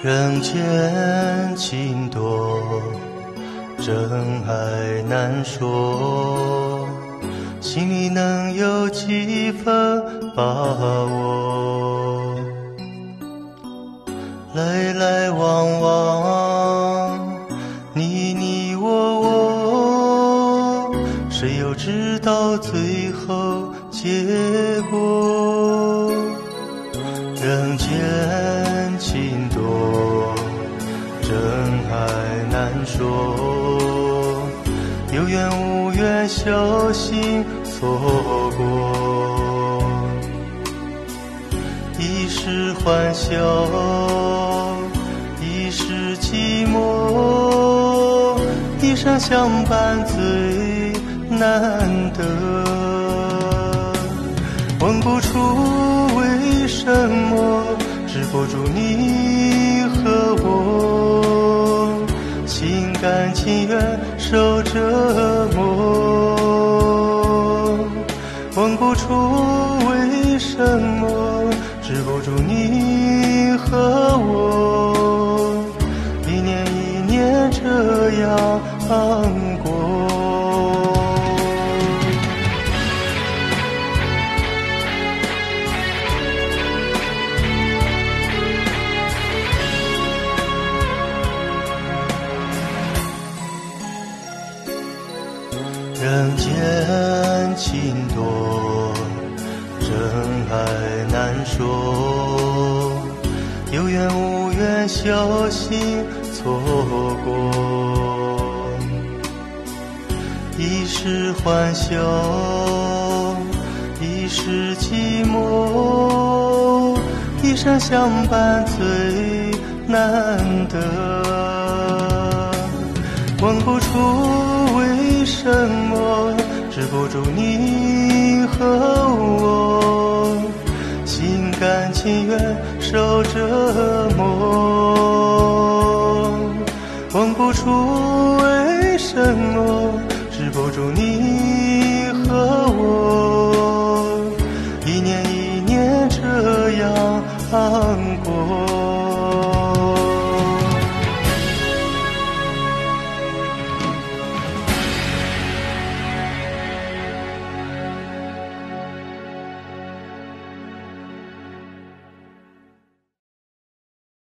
人间情多，真爱难说，心里能有几分把握？来来往往，你你我我，谁又知道最后结果？人间真爱难说，有缘无缘，小心错过。一时欢笑，一时寂寞，一生相伴最难得。问不出为什么，止不住你甘情愿受折磨。问不出为什么，止不住你和我，一年一年这样人间情多，真爱难说，有缘无缘，小心错过。一时欢笑，一时寂寞，一生相伴最难得。问不出为什么，止不住你和我心甘情愿受折磨问不出为什么止不住你和我一年一年这样过